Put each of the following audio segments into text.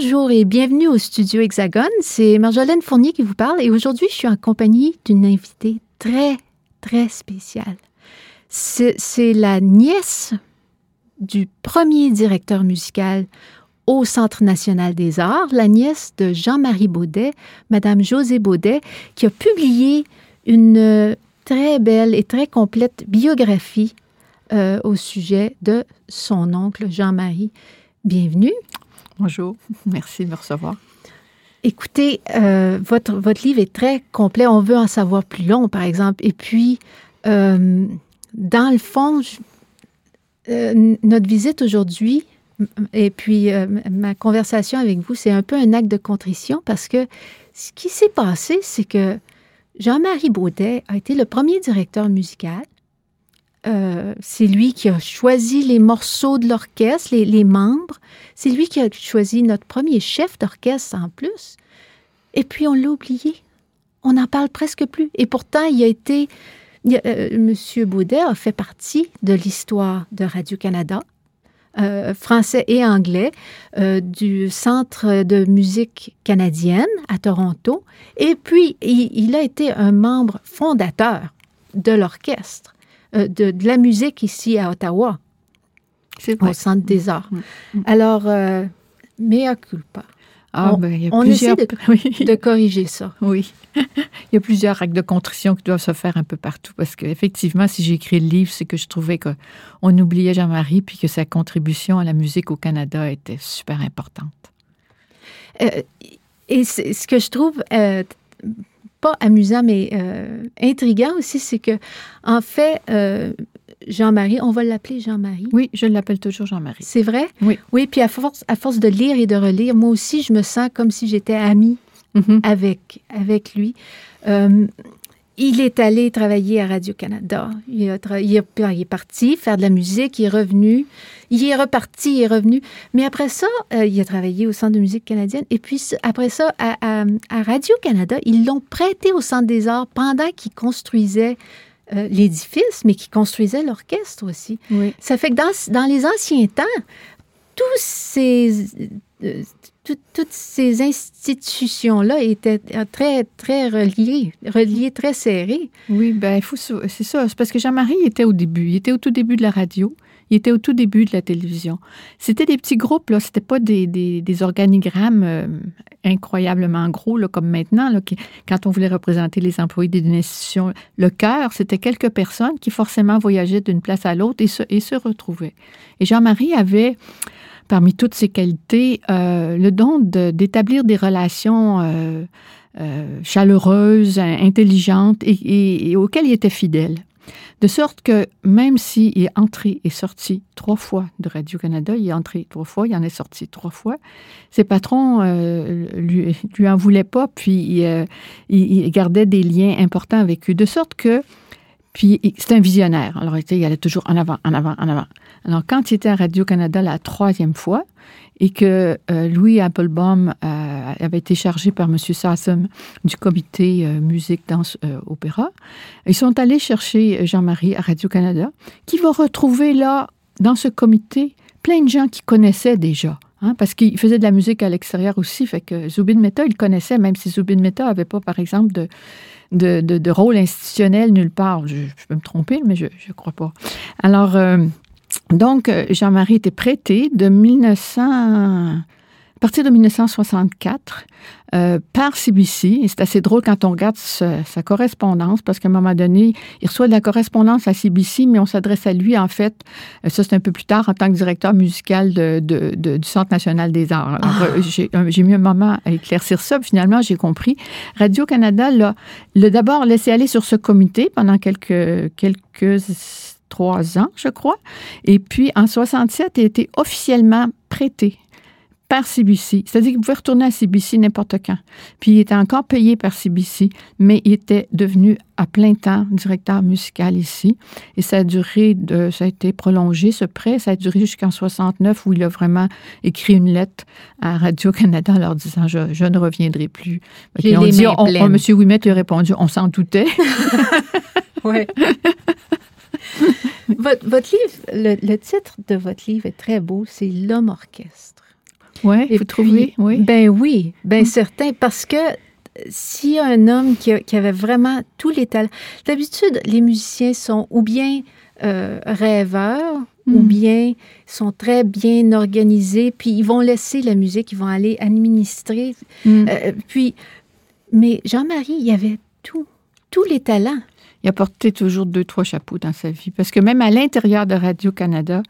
Bonjour et bienvenue au studio Hexagone. C'est Marjolaine Fournier qui vous parle et aujourd'hui je suis en compagnie d'une invitée très, très spéciale. C'est la nièce du premier directeur musical au Centre national des arts, la nièce de Jean-Marie Baudet, Madame José Baudet, qui a publié une très belle et très complète biographie euh, au sujet de son oncle Jean-Marie. Bienvenue. Bonjour, merci de me recevoir. Écoutez, euh, votre, votre livre est très complet. On veut en savoir plus long, par exemple. Et puis, euh, dans le fond, euh, notre visite aujourd'hui et puis ma conversation avec vous, c'est un peu un acte de contrition parce que ce qui s'est passé, c'est que Jean-Marie Baudet a été le premier directeur musical euh, c'est lui qui a choisi les morceaux de l'orchestre, les, membres. C'est lui qui a choisi notre premier chef d'orchestre en plus. Et puis on l'a oublié. On n'en parle presque plus. Et pourtant, il a été. Euh, Monsieur Baudet a fait partie de l'histoire de Radio-Canada, euh, français et anglais, du Centre de musique canadienne à Toronto. Et puis, il a été un membre fondateur de l'orchestre. Euh, de, la musique ici à Ottawa, au Centre des Arts. Mm, mm. Alors, euh, mea culpa. Ah, on, ben, il y a on essaie de, corriger ça. Oui. il y a plusieurs actes de contrition qui doivent se faire un peu partout parce qu'effectivement, si j'ai écrit le livre, c'est que je trouvais qu'on oubliait Jean-Marie puis que sa contribution à la musique au Canada était super importante. Euh, et ce que je trouve euh, pas amusant, mais euh, intriguant aussi, c'est que, en fait, euh, Jean-Marie, on va l'appeler Jean-Marie. Oui, je l'appelle toujours Jean-Marie. C'est vrai? Oui. Oui, puis à force, à force de lire et de relire, moi aussi, je me sens comme si j'étais amie mm-hmm. avec, avec lui. Euh, il est allé travailler à Radio-Canada. Il, il, est parti faire de la musique, il est revenu. Il est reparti, il est revenu. Mais après ça, euh, il a travaillé au Centre de musique canadienne. Et puis après ça, à, Radio-Canada, ils l'ont prêté au Centre des arts pendant qu'il construisait euh, l'édifice, mais qu'il construisait l'orchestre aussi. Ça fait que dans, dans les anciens temps, tous ces, euh, toutes ces institutions-là étaient très, très reliées, reliées très serrées. Oui, ben c'est ça. C'est parce que Jean-Marie était au début. Il était au tout début de la radio. Il était au tout début de la télévision. C'était des petits groupes, là. C'était pas des, des, organigrammes euh, incroyablement gros, là, comme maintenant, là, quand on voulait représenter les employés d'une institution. Le cœur, c'était quelques personnes qui forcément voyageaient d'une place à l'autre et se, et se retrouvaient. Et Jean-Marie avait parmi toutes ses qualités, euh, le don d'établir des relations euh, euh, chaleureuses, intelligentes et, auxquelles il était fidèle. De sorte que même s'il est entré et sorti trois fois de Radio-Canada, il est entré trois fois, il en est sorti trois fois, ses patrons lui, lui en voulaient pas, puis il, gardait des liens importants avec eux. De sorte que, puis c'est un visionnaire. Alors il allait toujours en avant, en avant, en avant. Alors, quand il était à Radio-Canada la troisième fois et que euh, Louis Applebaum euh, avait été chargé par M. Sassum du comité euh, musique, danse, opéra, ils sont allés chercher Jean-Marie à Radio-Canada, qui va retrouver là, dans ce comité, plein de gens qu'il connaissait déjà. Hein, parce qu'il faisait de la musique à l'extérieur aussi, fait que Zubin Mehta, il connaissait, même si Zubin Mehta n'avait pas, par exemple, de, de, de, rôle institutionnel nulle part. Je, peux me tromper, mais je ne crois pas. Alors, euh, donc, Jean-Marie était prêté de 1900 à partir de 1964 euh, par CBC. Et c'est assez drôle quand on regarde sa, correspondance, parce qu'à un moment donné, il reçoit de la correspondance à CBC, mais on s'adresse à lui, en fait, euh, ça c'est un peu plus tard, en tant que directeur musical de, du Centre national des arts. Ah. Euh, j'ai mis un moment à éclaircir ça, finalement, j'ai compris. Radio-Canada l'a d'abord laissé aller sur ce comité pendant quelques, quelques trois ans, je crois. Et puis, en 67, il a été officiellement prêté par CBC. C'est-à-dire qu'il pouvait retourner à CBC n'importe quand. Puis il était encore payé par CBC, mais il était devenu à plein temps directeur musical ici. Et ça a duré, de, ça a été prolongé, ce prêt. Ça a duré jusqu'en 69 où il a vraiment écrit une lettre à Radio-Canada en leur disant je, je, ne reviendrai plus. Et on dit, on, Monsieur Ouimet lui a répondu on s'en doutait. oui. votre, votre, livre, le, le titre de votre livre est très beau, c'est L'homme orchestre. Ouais, vous trouvez? Oui. Ben oui, ben certain, parce que s'il y a un homme qui, avait vraiment tous les talents, d'habitude, les musiciens sont ou bien euh, rêveurs, ou hmm. bien sont très bien organisés, puis ils vont laisser la musique, ils vont aller administrer. Hmm. Euh, puis, mais Jean-Marie, il y avait tout, tous les talents il a porté toujours deux, trois chapeaux dans sa vie. Parce que même à l'intérieur de Radio-Canada,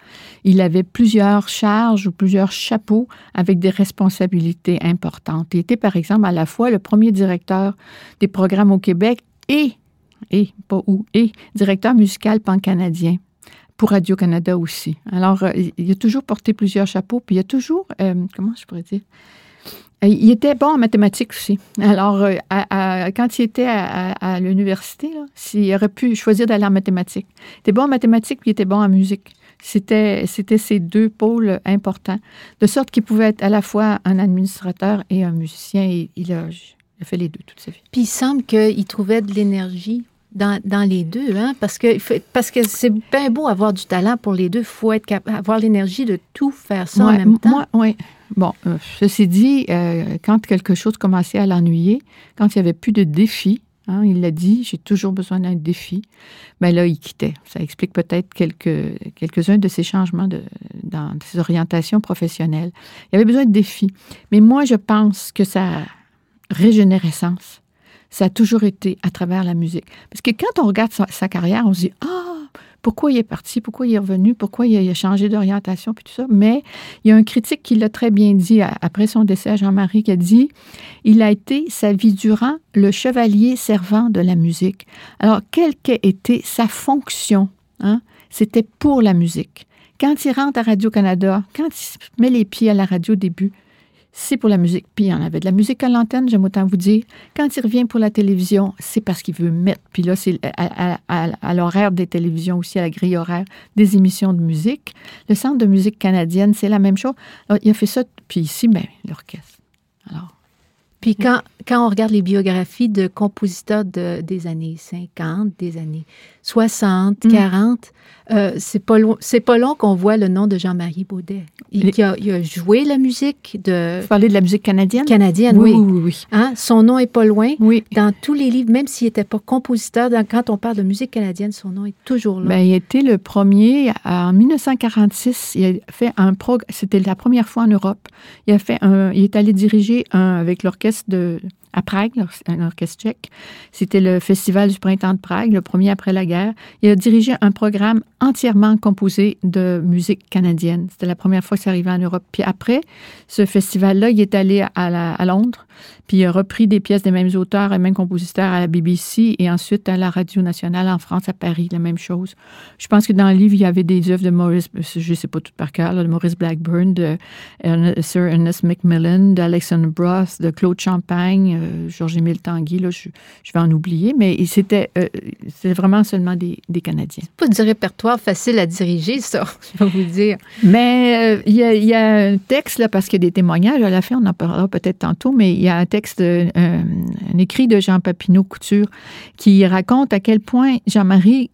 il avait plusieurs charges ou plusieurs chapeaux avec des responsabilités importantes. Il était, par exemple, à la fois le premier directeur des programmes au Québec et, et, pas où, et directeur musical pan-canadien pour Radio-Canada aussi. Alors, euh, il a toujours porté plusieurs chapeaux, puis il a toujours, euh, comment je pourrais dire, il était bon en mathématiques aussi. Alors, euh, quand il était à, l'université, s'il aurait pu choisir d'aller en mathématiques. Il était bon en mathématiques, puis il était bon en musique. C'était, c'était ces deux pôles importants, de sorte qu'il pouvait être à la fois un administrateur et un musicien. Et il a, fait les deux toute sa vie. Puis il semble qu'il trouvait de l'énergie dans, les deux, hein? parce que, parce que c'est bien beau avoir du talent pour les deux. Il faut être avoir l'énergie de tout faire ça en même temps. oui. Bon, euh, ceci dit, euh, quand quelque chose commençait à l'ennuyer, quand il n'y avait plus de défis, hein, il l'a dit, j'ai toujours besoin d'un défi, bien là, il quittait. Ça explique peut-être quelques, quelques-uns de ses changements de, dans ses orientations professionnelles. Il avait besoin de défis. Mais moi, je pense que sa régénérescence, ça a toujours été à travers la musique. Parce que quand on regarde sa, carrière, on se dit, ah, pourquoi il est parti, pourquoi il est revenu, pourquoi il a, changé d'orientation, puis tout ça. Mais il y a un critique qui l'a très bien dit après son décès à Jean-Marie, qui a dit il a été sa vie durant le chevalier servant de la musique. Alors, quelle qu'ait été sa fonction, hein, c'était pour la musique. Quand il rentre à Radio-Canada, quand il met les pieds à la radio au début, c'est pour la musique. Puis il y en avait de la musique à l'antenne, j'aime autant vous dire. Quand il revient pour la télévision, c'est parce qu'il veut mettre, puis là, c'est à, l'horaire des télévisions aussi, à la grille horaire, des émissions de musique. Le Centre de musique canadienne, c'est la même chose. il a fait ça, puis ici, ben, l'orchestre. Alors. Puis quand, quand on regarde les biographies de compositeurs de, des années 50, des années 60, 40, euh, c'est pas long, c'est pas long qu'on voit le nom de Jean-Marie Baudet. Il, a, joué la musique de. Vous parlez de la musique canadienne? Canadienne, oui. Oui, oui, Hein? Son nom est pas loin. Oui. Dans tous les livres, même s'il n'était pas compositeur, quand on parle de musique canadienne, son nom est toujours là. Ben, il était le premier en 1946. Il a fait un prog. C'était la première fois en Europe. Il a fait un. Il est allé diriger un avec l'orchestre de à Prague, un orchestre tchèque. C'était le Festival du printemps de Prague, le premier après la guerre. Il a dirigé un programme entièrement composé de musique canadienne. C'était la première fois que ça arrivait en Europe. Puis après ce festival-là, il est allé à, Londres puis il a repris des pièces des mêmes auteurs et mêmes compositeurs à la BBC et ensuite à la Radio nationale en France, à Paris, la même chose. Je pense que dans le livre, il y avait des œuvres de Maurice, je ne sais pas tout par cœur, de Maurice Blackburn, de Sir Ernest Macmillan, d'Alexandre Broth, de Claude Champagne, euh, Georges-Émile Tanguy, là, je, vais en oublier, mais c'était euh, vraiment seulement des, des Canadiens. Pas du répertoire facile à diriger, ça, je vais vous dire. Mais euh, il y, a un texte, là, parce qu'il y a des témoignages à la fin, on en parlera peut-être tantôt, mais il y a un texte, euh, un, écrit de Jean Papineau Couture qui raconte à quel point Jean-Marie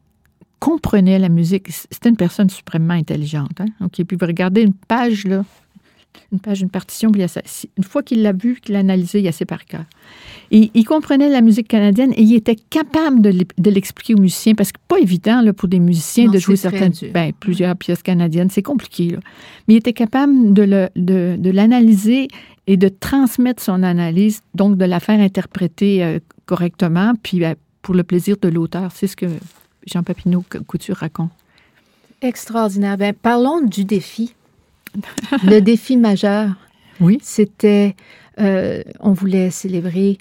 comprenait la musique. C'était une personne suprêmement intelligente. Hein? puis vous regardez une page, là, une page, une partition, puis une fois qu'il l'a vu, qu'il l'a analysé, il a ses par cœur. Et il comprenait la musique canadienne et il était capable de l'expliquer aux musiciens, parce que pas évident là, pour des musiciens de jouer certaines, ben, plusieurs pièces canadiennes, c'est compliqué. Là. Mais il était capable de, de, l'analyser et de transmettre son analyse, donc de la faire interpréter euh, correctement, puis ben, pour le plaisir de l'auteur. C'est ce que Jean Papineau Couture raconte. Extraordinaire. Ben, parlons du défi. le défi majeur, oui. c'était, euh, on voulait célébrer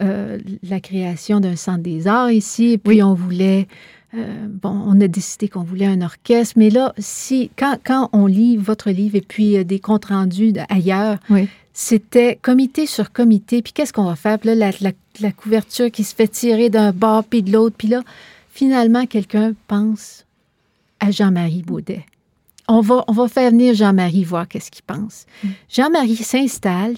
euh, la création d'un centre des arts ici, et puis on voulait, euh, bon, on a décidé qu'on voulait un orchestre, mais là, si, quand, quand on lit votre livre et puis des comptes rendus ailleurs, c'était comité sur comité, puis qu'est-ce qu'on va faire? Puis là, la, la couverture qui se fait tirer d'un bord puis de l'autre, puis là, finalement, quelqu'un pense à Jean-Marie Baudet on va, on va faire venir Jean-Marie voir qu'est-ce qu'il pense. Mm. Jean-Marie s'installe,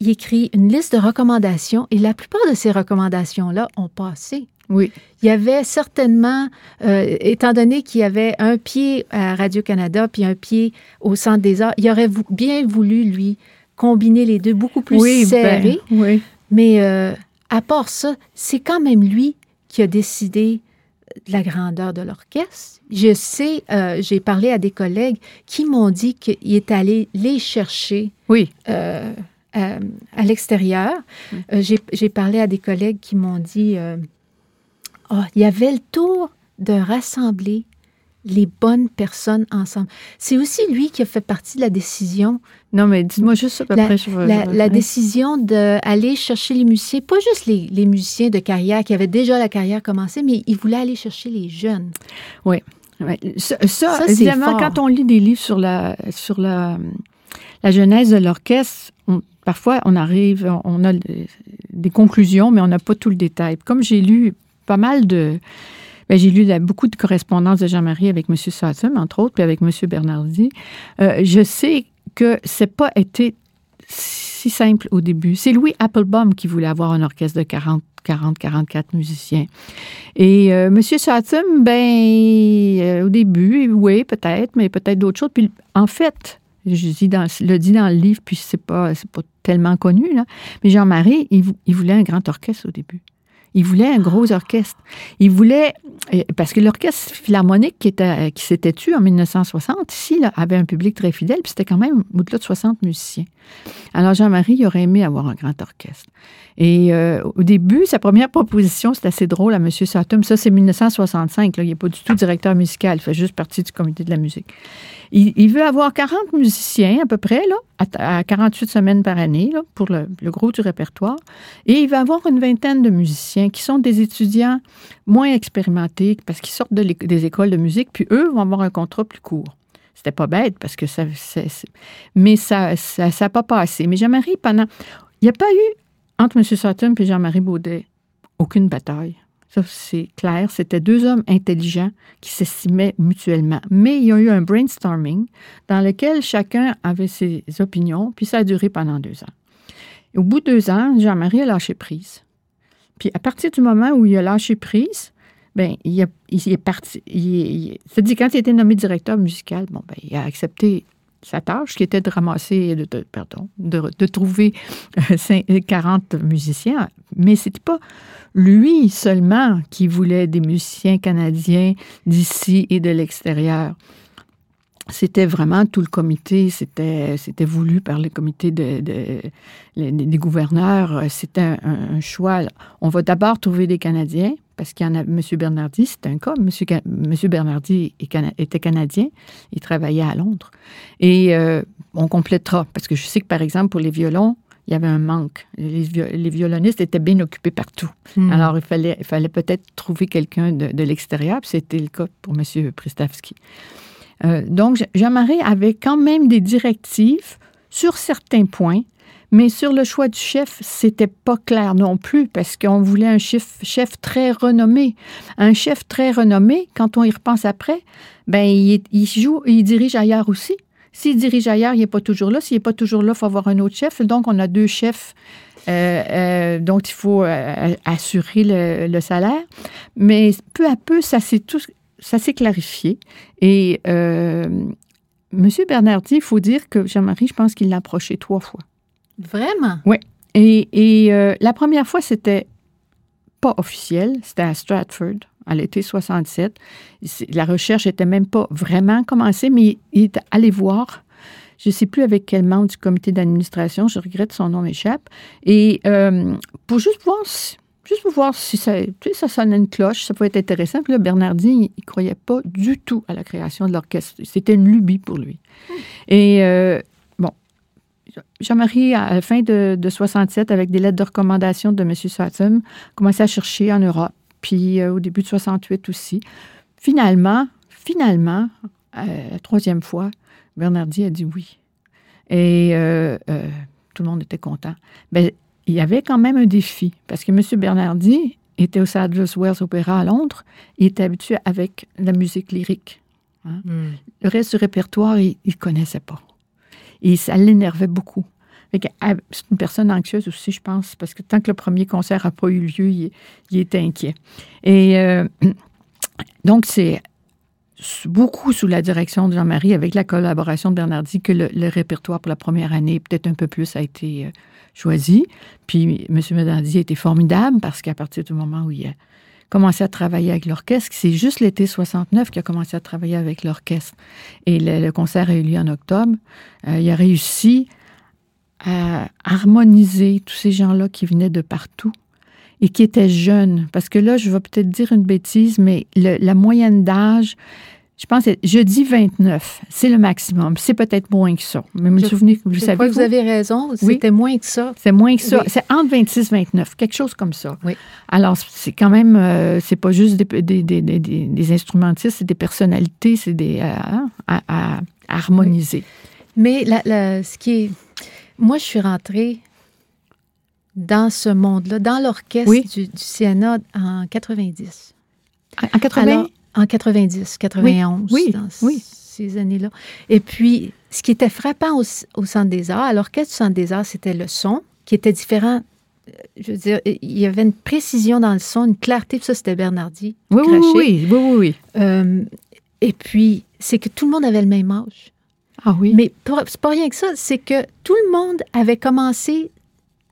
il écrit une liste de recommandations et la plupart de ces recommandations-là ont passé. Oui. Il y avait certainement, euh, étant donné qu'il y avait un pied à Radio-Canada puis un pied au Centre des Arts, il aurait bien voulu, lui, combiner les deux beaucoup plus oui, ben, serrés. oui. Mais euh, à part ça, c'est quand même lui qui a décidé la grandeur de l'orchestre. Je sais, euh, j'ai parlé à des collègues qui m'ont dit qu'il est allé les chercher oui. Euh, euh, à l'extérieur. j'ai parlé à des collègues qui m'ont dit oh, il y avait le tour de rassembler les bonnes personnes ensemble. C'est aussi lui qui a fait partie de la décision. Non, mais dis-moi juste à peu la, près. la, la décision d'aller chercher les musiciens, pas juste les, les, musiciens de carrière qui avaient déjà la carrière commencée, mais il voulait aller chercher les jeunes. Oui. Ça, évidemment, quand on lit des livres sur la, sur la, la genèse de l'orchestre, parfois on arrive, on a des conclusions, mais on n'a pas tout le détail. Comme j'ai lu pas mal de j'ai lu beaucoup de correspondances de Jean-Marie avec M. Satum, entre autres, puis avec M. Bernardi. Euh, je sais que c'est pas été si simple au début. C'est Louis Applebaum qui voulait avoir un orchestre de 40 40, 44 musiciens. Et euh, M. Satum, ben, euh, au début, oui, peut-être, mais peut-être d'autres choses. Puis, en fait, je le dis dans le livre, puis c'est pas, pas tellement connu, là, mais Jean-Marie, il, voulait un grand orchestre au début. Il voulait un gros orchestre. Il voulait, euh, parce que l'orchestre philharmonique qui, qui s'était tué en 1960, ici, avait un public très fidèle, puis c'était quand même au-delà de 60 musiciens. Alors Jean-Marie, il aurait aimé avoir un grand orchestre. Et euh, au début, sa première proposition, c'est assez drôle à M. Satum. Ça, c'est 1965. Là. Il n'est pas du tout directeur musical. Il fait juste partie du comité de la musique. Il, veut avoir 40 musiciens à peu près, à, 48 semaines par année, pour le, gros du répertoire. Et il va avoir une vingtaine de musiciens qui sont des étudiants moins expérimentés parce qu'ils sortent des écoles de musique, puis eux vont avoir un contrat plus court. C'était pas bête parce que ça. mais ça n'a ça, ça pas passé. Mais Jean-Marie, pendant. Il n'y a pas eu entre M. Sutton et Jean-Marie Baudet, aucune bataille. Ça, c'est clair. C'était deux hommes intelligents qui s'estimaient mutuellement. Mais il y a eu un brainstorming dans lequel chacun avait ses opinions, puis ça a duré pendant deux ans. au bout de deux ans, Jean-Marie a lâché prise. Puis à partir du moment où il a lâché prise, ben il, est parti. C'est-à-dire, quand il était nommé directeur musical, bon, ben, il a accepté sa tâche, qui était de ramasser, de, pardon, de, trouver 40 euh, musiciens. Mais c'était pas lui seulement qui voulait des musiciens canadiens d'ici et de l'extérieur. C'était vraiment tout le comité, c'était, c'était voulu par le comité de, des gouverneurs. C'était un, choix. On va d'abord trouver des Canadiens, parce qu'il y en a, M. Bernardi, c'est un cas. M. Monsieur Bernardi était canadien, il travaillait à Londres. Et euh, on complétera, parce que je sais que, par exemple, pour les violons, il y avait un manque. Les, violonistes étaient bien occupés partout. Hmm. Alors, il fallait, il fallait peut-être trouver quelqu'un de, l'extérieur, c'était le cas pour M. Pristavski. Euh, donc, Jean-Marie avait quand même des directives sur certains points mais sur le choix du chef, c'était pas clair non plus parce qu'on voulait un chef, chef très renommé. Un chef très renommé, quand on y repense après, ben il, joue, il dirige ailleurs aussi. S'il dirige ailleurs, il n'est pas toujours là. S'il n'est pas toujours là, il faut avoir un autre chef. Donc, on a deux chefs euh, euh, dont il faut assurer le, salaire. Mais peu à peu, ça s'est tout, ça s'est clarifié. Et M. Bernardi, il faut dire que Jean-Marie, je pense qu'il l'a approché trois fois. Vraiment? Oui. Et, et euh, la première fois, c'était pas officiel, c'était à Stratford, à l'été 67. La recherche n'était même pas vraiment commencée, mais il est allé voir. Je ne sais plus avec quel membre du comité d'administration, je regrette, son nom m'échappe. Et euh, pour juste voir si, juste pour voir si ça, tu ça sonnait une cloche, ça pouvait être intéressant. Puis là, Bernardine, il ne croyait pas du tout à la création de l'orchestre. C'était une lubie pour lui. Et euh, bon, Jean-Marie, à la fin de, de, 67, avec des lettres de recommandation de M. Satum, commençait à chercher en Europe. Puis euh, au début de 68 aussi. Finalement, finalement, euh, la troisième fois, Bernardi a dit oui. Et tout le monde était content. Mais il y avait quand même un défi, parce que M. Bernardi était au Sadler's Wells Opera à Londres. Il était habitué avec la musique lyrique. Hein? Mm. Le reste du répertoire, il ne connaissait pas. Et ça l'énervait beaucoup. Ah, c'est une personne anxieuse aussi, je pense, parce que tant que le premier concert n'a pas eu lieu, il, il était inquiet. Et euh, donc, c'est beaucoup sous la direction de Jean-Marie, avec la collaboration de Bernardi, que le, répertoire pour la première année, peut-être un peu plus, a été euh, choisi. Puis M. Bernardi était formidable parce qu'à partir du moment où il a commencé à travailler avec l'orchestre, c'est juste l'été 69 qu'il a commencé à travailler avec l'orchestre. Et le, le, concert a eu lieu en octobre. Euh, il a réussi à harmoniser tous ces gens-là qui venaient de partout et qui étaient jeunes. Parce que là, je vais peut-être dire une bêtise, mais le, la moyenne d'âge, je pense, je dis 29. C'est le maximum. C'est peut-être moins que ça. Mais me souvenez, vous je savez. Crois que vous avez raison. C'était oui. moins que ça. C'est moins que ça. Oui. C'est entre 26 et 29. Quelque chose comme ça. Oui. Alors, c'est quand même, euh, c'est pas juste des, des, des, des instrumentistes, c'est des personnalités, c'est des. Euh, à, à, à, harmoniser. Mais la, la, ce qui est. Moi, je suis rentrée dans ce monde-là, dans l'orchestre oui. du, du, CNA en 90. En 80? Alors, en 90, 91, oui, dans oui. ces années-là. Et puis, ce qui était frappant au, au Centre des Arts, à l'orchestre du Centre des Arts, c'était le son, qui était différent. Je veux dire, il y avait une précision dans le son, une clarté, ça, c'était Bernardi. Oui, oui, oui, oui, oui, oui. Euh, et puis, c'est que tout le monde avait le même âge. Ah oui. Mais c'est pas rien que ça, c'est que tout le monde avait commencé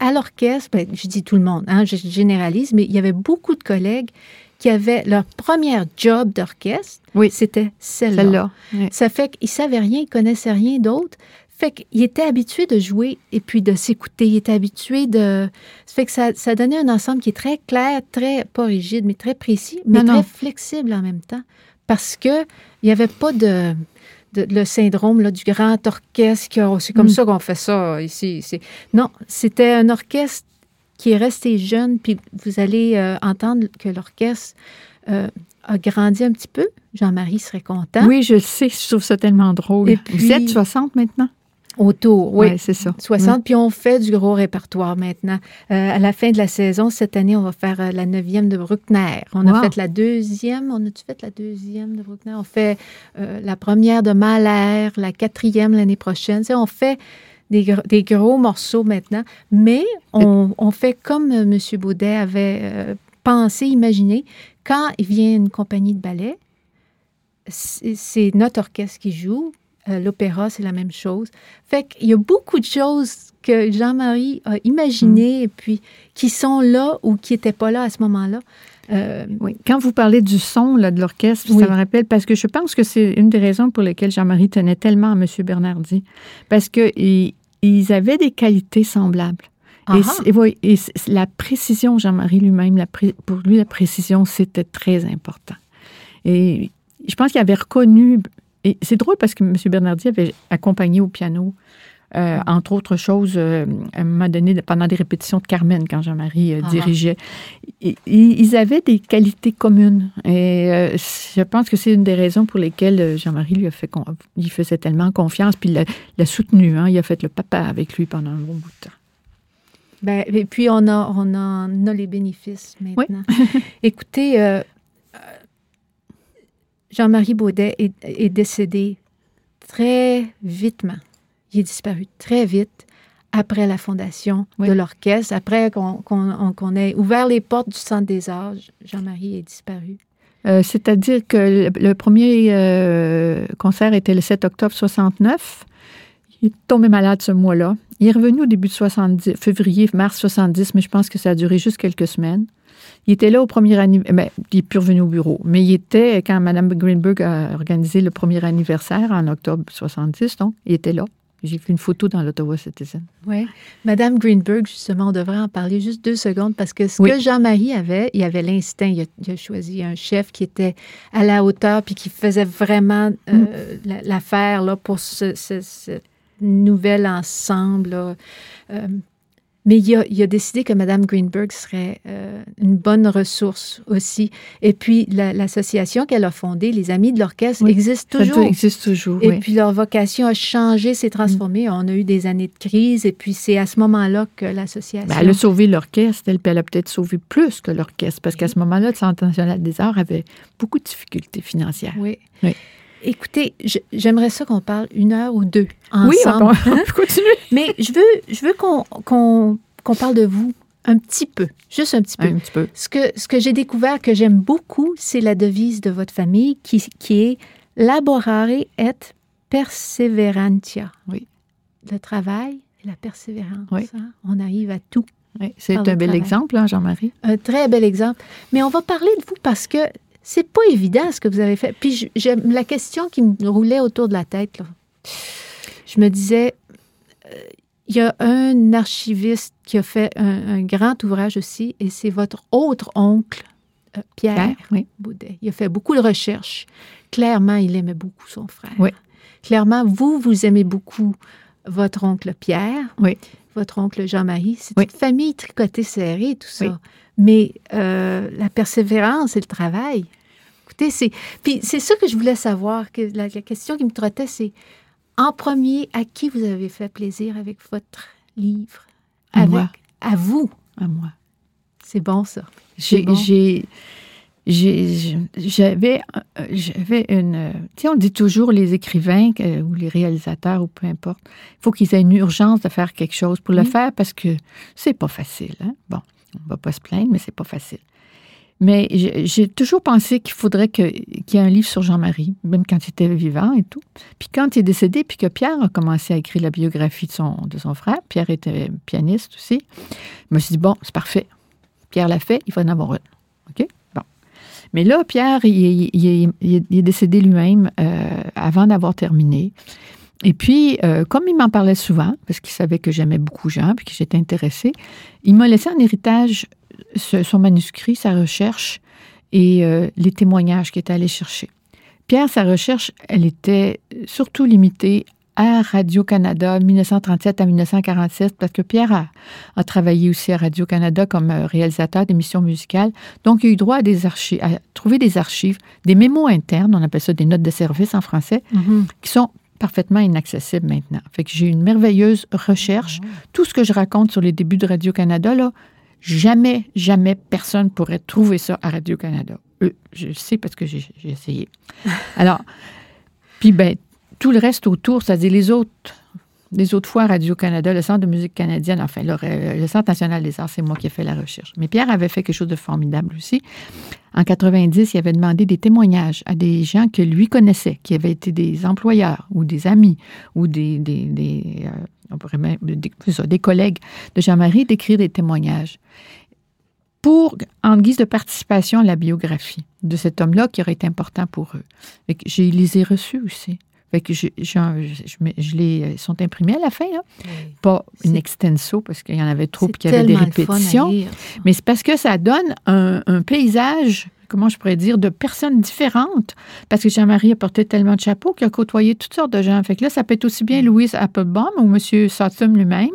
à l'orchestre, ben, je dis tout le monde, hein, je généralise, mais il y avait beaucoup de collègues qui avaient leur première job d'orchestre, oui. c'était celle-là. Celle oui. Ça fait qu'ils savaient rien, ils connaissaient rien d'autre. Fait qu'ils étaient habitués de jouer et puis de s'écouter. Ils étaient habitués de. Ça fait que ça, ça, donnait un ensemble qui est très clair, très, pas rigide, mais très précis, mais non, très non. flexible en même temps. Parce que il n'y avait pas de de, le syndrome là, du grand orchestre. C'est comme mm. ça qu'on fait ça ici. Non, c'était un orchestre qui est resté jeune, puis vous allez euh, entendre que l'orchestre euh, a grandi un petit peu. Jean-Marie serait content. Oui, je le sais, je trouve ça tellement drôle. Et puis, vous êtes 60 maintenant? Autour, oui. Ouais, c'est ça. 60, oui. puis on fait du gros répertoire maintenant. Euh, à la fin de la saison, cette année, on va faire euh, la neuvième de Bruckner. On wow. a fait la deuxième. On a-tu fait la deuxième de Bruckner? On fait euh, la première de Mahler, la quatrième l'année prochaine. on fait des, gros, des gros morceaux maintenant, mais on, on fait comme M. Baudet avait euh, pensé, imaginé. Quand il vient une compagnie de ballet, c'est notre orchestre qui joue, euh, l'opéra, c'est la même chose. Fait qu'il y a beaucoup de choses que Jean-Marie a imaginées mmh. et puis qui sont là ou qui n'étaient pas là à ce moment-là. Euh, oui. Quand vous parlez du son là, de l'orchestre, oui. ça me rappelle, parce que je pense que c'est une des raisons pour lesquelles Jean-Marie tenait tellement à M. Bernardi, parce qu'ils ils avaient des qualités semblables. Ah et, et, et, la précision, Jean-Marie lui-même, pour lui, la précision, c'était très important. Et je pense qu'il avait reconnu et c'est drôle parce que M. Bernardi avait accompagné au piano, euh, entre autres choses, euh, à un moment donné, pendant des répétitions de Carmen, quand Jean-Marie euh, Ah. dirigeait. Et, ils avaient des qualités communes. Et euh, je pense que c'est une des raisons pour lesquelles Jean-Marie lui a fait, il faisait tellement confiance, puis il l'a soutenu. Hein, il a fait le papa avec lui pendant un bon bout de temps. Ben, et puis, on, a, on en a les bénéfices maintenant. Oui. Écoutez, Jean-Marie Baudet est, est, décédé très vitement. Il est disparu très vite après la fondation oui. de l'orchestre, après qu'on qu qu ait ouvert les portes du Centre des Arts. Jean-Marie est disparu. Euh, c'est-à-dire que le, premier euh, concert était le 7 octobre 69. Il est tombé malade ce mois-là. Il est revenu au début de 70, février, mars 70, mais je pense que ça a duré juste quelques semaines. Il était là au premier anniversaire. Ben, il n'est plus revenu au bureau, mais il était quand Mme Greenberg a organisé le premier anniversaire en octobre 70, donc il était là. J'ai fait une photo dans l'Ottawa Citizen. Oui. Madame Greenberg, justement, on devrait en parler juste deux secondes parce que ce que Jean-Marie avait, il avait l'instinct. Il, a choisi un chef qui était à la hauteur puis qui faisait vraiment euh, mm. l'affaire là, pour ce, nouvel ensemble. Euh, mais il a, décidé que Mme Greenberg serait euh, une bonne ressource aussi. Et puis, l'association qu'elle a fondée, les Amis de l'Orchestre, existe toujours. existe toujours. Et puis, leur vocation a changé, s'est transformée. On a eu des années de crise. Et puis, c'est à ce moment-là que l'association. Ben, elle a sauvé l'orchestre. Elle, elle, a peut-être sauvé plus que l'orchestre. Parce qu'à ce moment-là, le Centre national des arts avait beaucoup de difficultés financières. Oui. oui. Écoutez, j'aimerais ça qu'on parle une heure ou deux ensemble. Oui, on peut continuer. Mais je veux, je veux qu'on parle de vous un petit peu, juste un petit peu. Un petit peu. Ce que, ce que j'ai découvert que j'aime beaucoup, c'est la devise de votre famille qui, qui est laborare et perseverantia. Oui. Le travail et la persévérance. Oui. Hein. On arrive à tout. Oui, c'est un bel exemple, hein, Jean-Marie. Un très bel exemple. Mais on va parler de vous parce que c'est pas évident ce que vous avez fait. Puis j'aime la question qui me roulait autour de la tête. Je me disais, euh, il y a un archiviste qui a fait un, grand ouvrage aussi, et c'est votre autre oncle, euh, Pierre, Boudet. Il a fait beaucoup de recherches. Clairement, il aimait beaucoup son frère. Oui. Clairement, vous, vous aimez beaucoup votre oncle Pierre. Oui. Votre oncle Jean-Marie. C'est une famille tricotée serrée, tout ça. Mais euh, la persévérance et le travail, écoutez, c'est. Puis c'est ça que je voulais savoir. Que la, question qui me trottait, c'est en premier, à qui vous avez fait plaisir avec votre livre? À moi. À vous. À moi. C'est bon, ça. J'ai. J'avais j'avais une. Tu sais, on dit toujours les écrivains ou les réalisateurs ou peu importe, il faut qu'ils aient une urgence de faire quelque chose pour le faire parce que c'est pas facile. Hein? Bon. On va pas se plaindre, mais c'est pas facile. Mais j'ai toujours pensé qu'il faudrait qu'il y ait un livre sur Jean-Marie, même quand il était vivant et tout. Puis quand il est décédé, puis que Pierre a commencé à écrire la biographie de son, de son frère, Pierre était pianiste aussi, je me suis dit, bon, c'est parfait. Pierre l'a fait, il va en avoir une. OK? Bon. Mais là, Pierre, il, est décédé lui-même euh, avant d'avoir terminé. Et puis, euh, comme il m'en parlait souvent, parce qu'il savait que j'aimais beaucoup Jean, puis que j'étais intéressée, il m'a laissé en héritage son manuscrit, sa recherche et euh, les témoignages qu'il était allé chercher. Pierre, sa recherche, elle était surtout limitée à Radio-Canada 1937 à 1947, parce que Pierre a, a travaillé aussi à Radio-Canada comme euh, réalisateur d'émissions musicales. Donc, il a eu droit à, des archives, à trouver des archives, des mémos internes, on appelle ça des notes de service en français, mm-hmm. qui sont parfaitement inaccessible maintenant. Fait que j'ai une merveilleuse recherche. Ah. Tout ce que je raconte sur les débuts de Radio-Canada, là, jamais, jamais personne pourrait trouver ça à Radio-Canada. Je sais parce que j'ai essayé. Alors, puis ben, tout le reste autour, c'est-à-dire les autres les autres fois, Radio-Canada, le Centre de musique canadienne, enfin, le, Centre national des arts, c'est moi qui ai fait la recherche. Mais Pierre avait fait quelque chose de formidable aussi. En 90, il avait demandé des témoignages à des gens que lui connaissait, qui avaient été des employeurs ou des amis ou des, des, des, euh, des collègues de Jean-Marie, d'écrire des témoignages pour, en guise de participation à la biographie de cet homme-là qui aurait été important pour eux. Je les ai reçus aussi. Fait que je, je, les sont imprimés à la fin, là. Pas une extenso parce qu'il y en avait trop et qu'il y avait des répétitions. mais c'est parce que ça donne un, paysage, comment je pourrais dire, de personnes différentes. Parce que Jean-Marie a porté tellement de chapeaux qu'il a côtoyé toutes sortes de gens. Fait que là, ça peut être aussi bien Louise Applebaum ou M. Sotsum lui-même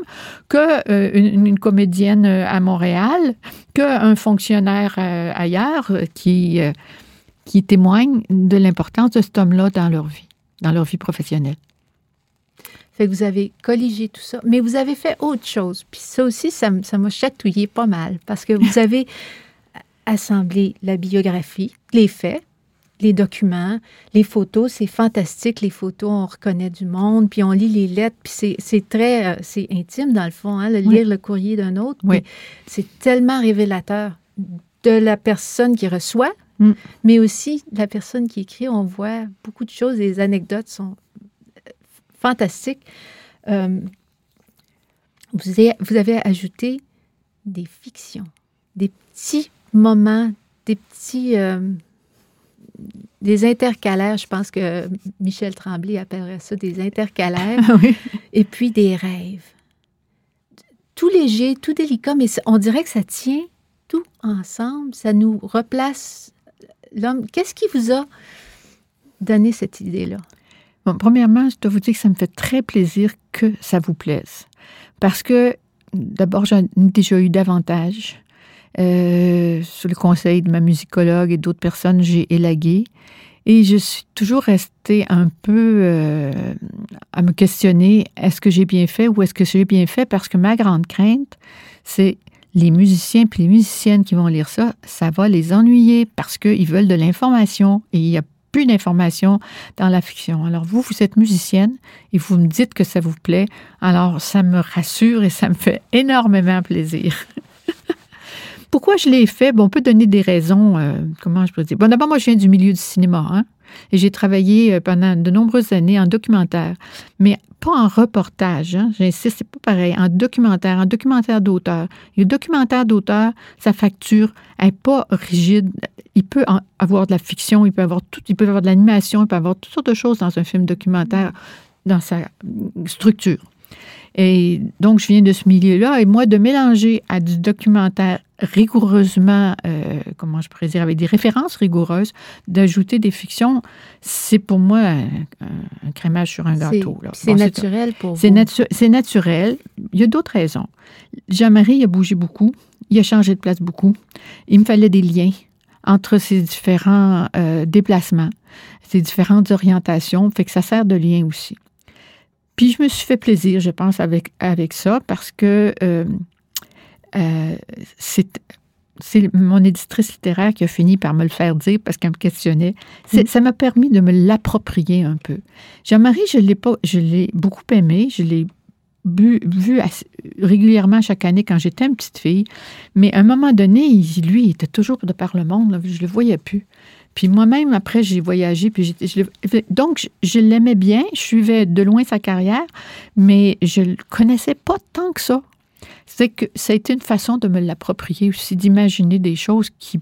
que euh, une, comédienne euh, à Montréal, qu'un fonctionnaire euh, ailleurs qui, qui témoigne de l'importance de cet homme-là dans leur vie dans leur vie professionnelle. Fait que vous avez colligé tout ça, mais vous avez fait autre chose. Puis ça aussi, ça, m'a chatouillé pas mal, parce que vous avez assemblé la biographie, les faits, les documents, les photos. C'est fantastique, les photos, on reconnaît du monde, puis on lit les lettres, puis c'est très, euh, c'est intime dans le fond, hein, lire le courrier d'un autre. Oui. C'est tellement révélateur de la personne qui reçoit Mm. Mais aussi, la personne qui écrit, on voit beaucoup de choses, les anecdotes sont euh, fantastiques. Euh, vous, avez, vous avez ajouté des fictions, des petits moments, des petits... Euh, des intercalaires, je pense que Michel Tremblay appellerait ça des intercalaires, et puis des rêves. Tout léger, tout délicat, mais on dirait que ça tient tout ensemble, ça nous replace l'homme. Qu'est-ce qui vous a donné cette idée-là? Premièrement, je dois vous dire que ça me fait très plaisir que ça vous plaise. Parce que, d'abord, j'en ai déjà eu davantage. Euh, sur le conseil de ma musicologue et d'autres personnes, j'ai élagué. Et je suis toujours restée un peu euh, à me questionner, est-ce que j'ai bien fait ou est-ce que j'ai bien fait? Parce que ma grande crainte, c'est les musiciens et les musiciennes qui vont lire ça, ça va les ennuyer parce qu'ils veulent de l'information et il n'y a plus d'information dans la fiction. Alors vous, vous êtes musicienne et vous me dites que ça vous plaît, alors ça me rassure et ça me fait énormément plaisir. Pourquoi je l'ai fait? Bon, on peut donner des raisons. Euh, comment je peux dire? Bon, d'abord, moi, je viens du milieu du cinéma. Hein? Et j'ai travaillé euh, pendant de nombreuses années en documentaire, mais pas en reportage. Hein? J'insiste, c'est pas pareil. En documentaire, en documentaire d'auteur. Le documentaire d'auteur, sa facture n'est pas rigide. Il peut avoir de la fiction, il peut avoir tout, il peut avoir de l'animation, il peut avoir toutes sortes de choses dans un film documentaire, dans sa structure. Et donc, je viens de ce milieu-là. Et moi, de mélanger à du documentaire rigoureusement, euh, comment je pourrais dire, avec des références rigoureuses, d'ajouter des fictions, c'est pour moi un, crémage sur un gâteau. C'est naturel pour vous? C'est naturel. Il y a d'autres raisons. Jean-Marie a bougé beaucoup. Il a changé de place beaucoup. Il me fallait des liens entre ces différents euh, déplacements, ces différentes orientations, fait que ça sert de lien aussi. Puis je me suis fait plaisir, je pense, avec, avec ça, parce que euh, euh, c'est mon éditrice littéraire qui a fini par me le faire dire parce qu'elle me questionnait. Mm. Ça m'a permis de me l'approprier un peu. Jean-Marie, je l'ai pas, je l'ai beaucoup aimé, je l'ai vu, régulièrement chaque année quand j'étais une petite fille, mais à un moment donné, lui, il était toujours de par le monde, je le voyais plus. Puis moi-même, après, j'ai voyagé. Puis donc, je, l'aimais bien. Je suivais de loin sa carrière, mais je ne le connaissais pas tant que ça. C'est que ça a été une façon de me l'approprier aussi, d'imaginer des choses qui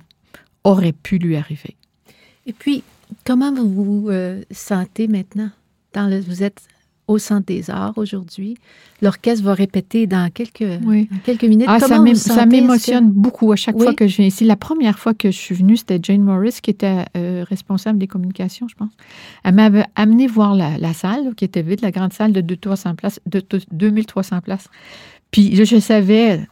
auraient pu lui arriver. Et puis, comment vous vous euh, sentez maintenant? Dans le, vous êtes au Centre des Arts aujourd'hui. L'orchestre va répéter dans quelques, quelques minutes. Ah, ça m'émotionne beaucoup à chaque fois que je viens ici. La première fois que je suis venue, c'était Jane Morris qui était euh, responsable des communications, je pense. Elle m'avait amené voir la, salle qui était vide, la grande salle de, 2300 places, de 2300 places. Puis je, savais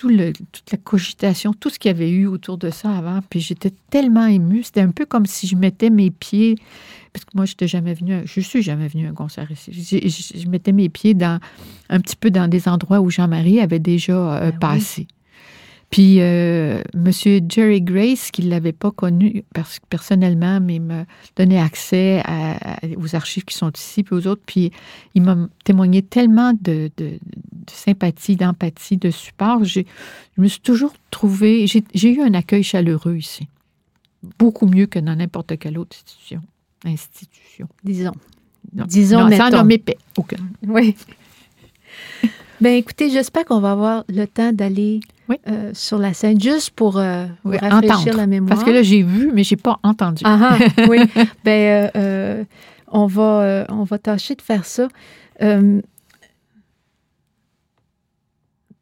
tout le, toute la cogitation, tout ce qu'il y avait eu autour de ça avant. Puis j'étais tellement émue. C'était un peu comme si je mettais mes pieds parce que moi, je n'étais jamais venue, je suis jamais venue à un concert ici. Je, mettais mes pieds dans, un petit peu dans des endroits où Jean-Marie avait déjà euh, ben passé. Puis, euh, M. Jerry Grace, qui ne l'avait pas connu personnellement, mais me donnait accès aux archives qui sont ici, puis aux autres. Puis, il m'a témoigné tellement de, sympathie, d'empathie, de support. Je me suis toujours trouvée. J'ai eu un accueil chaleureux ici. Beaucoup mieux que dans n'importe quelle autre institution institution. Disons. Disons, non, sans nommer aucun. Oui. ben écoutez, j'espère qu'on va avoir le temps d'aller euh, sur la scène juste pour euh, rafraîchir la mémoire. Parce que là, j'ai vu, mais j'ai pas entendu. Ah, ah oui. ben, euh, on, va, on va tâcher de faire ça.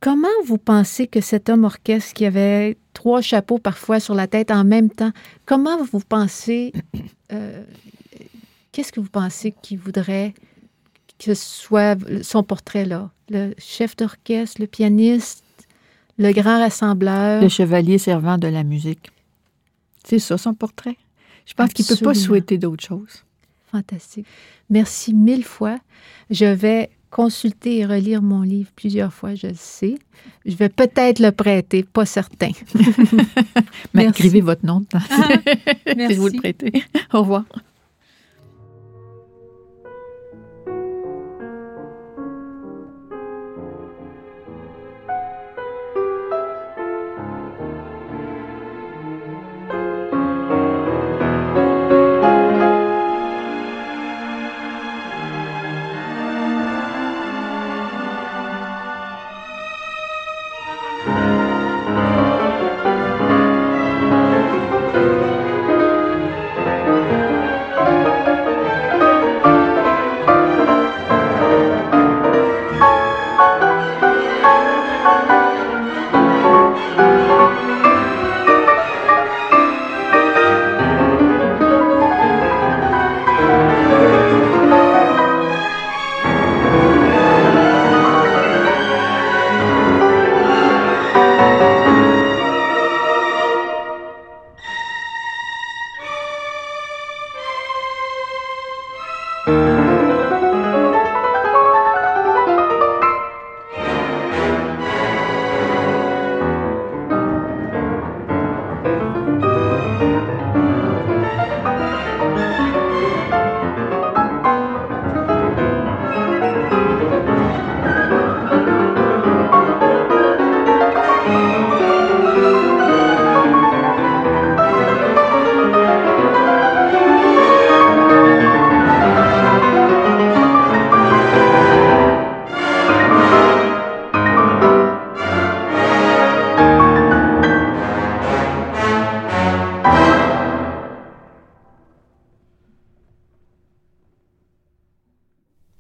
comment vous pensez que cet homme orchestre qui avait trois chapeaux parfois sur la tête en même temps, comment vous pensez Qu'est-ce que vous pensez qu'il voudrait que soit son portrait là? Le chef d'orchestre, le pianiste, le grand rassembleur. Le chevalier servant de la musique. C'est ça son portrait. Je pense qu'il ne peut pas souhaiter d'autre chose. Fantastique. Merci mille fois. Je vais consulter et relire mon livre plusieurs fois, je le sais. Je vais peut-être le prêter, pas certain. Mais écrivez votre nom dedans. merci. vous le prêtez. Au revoir.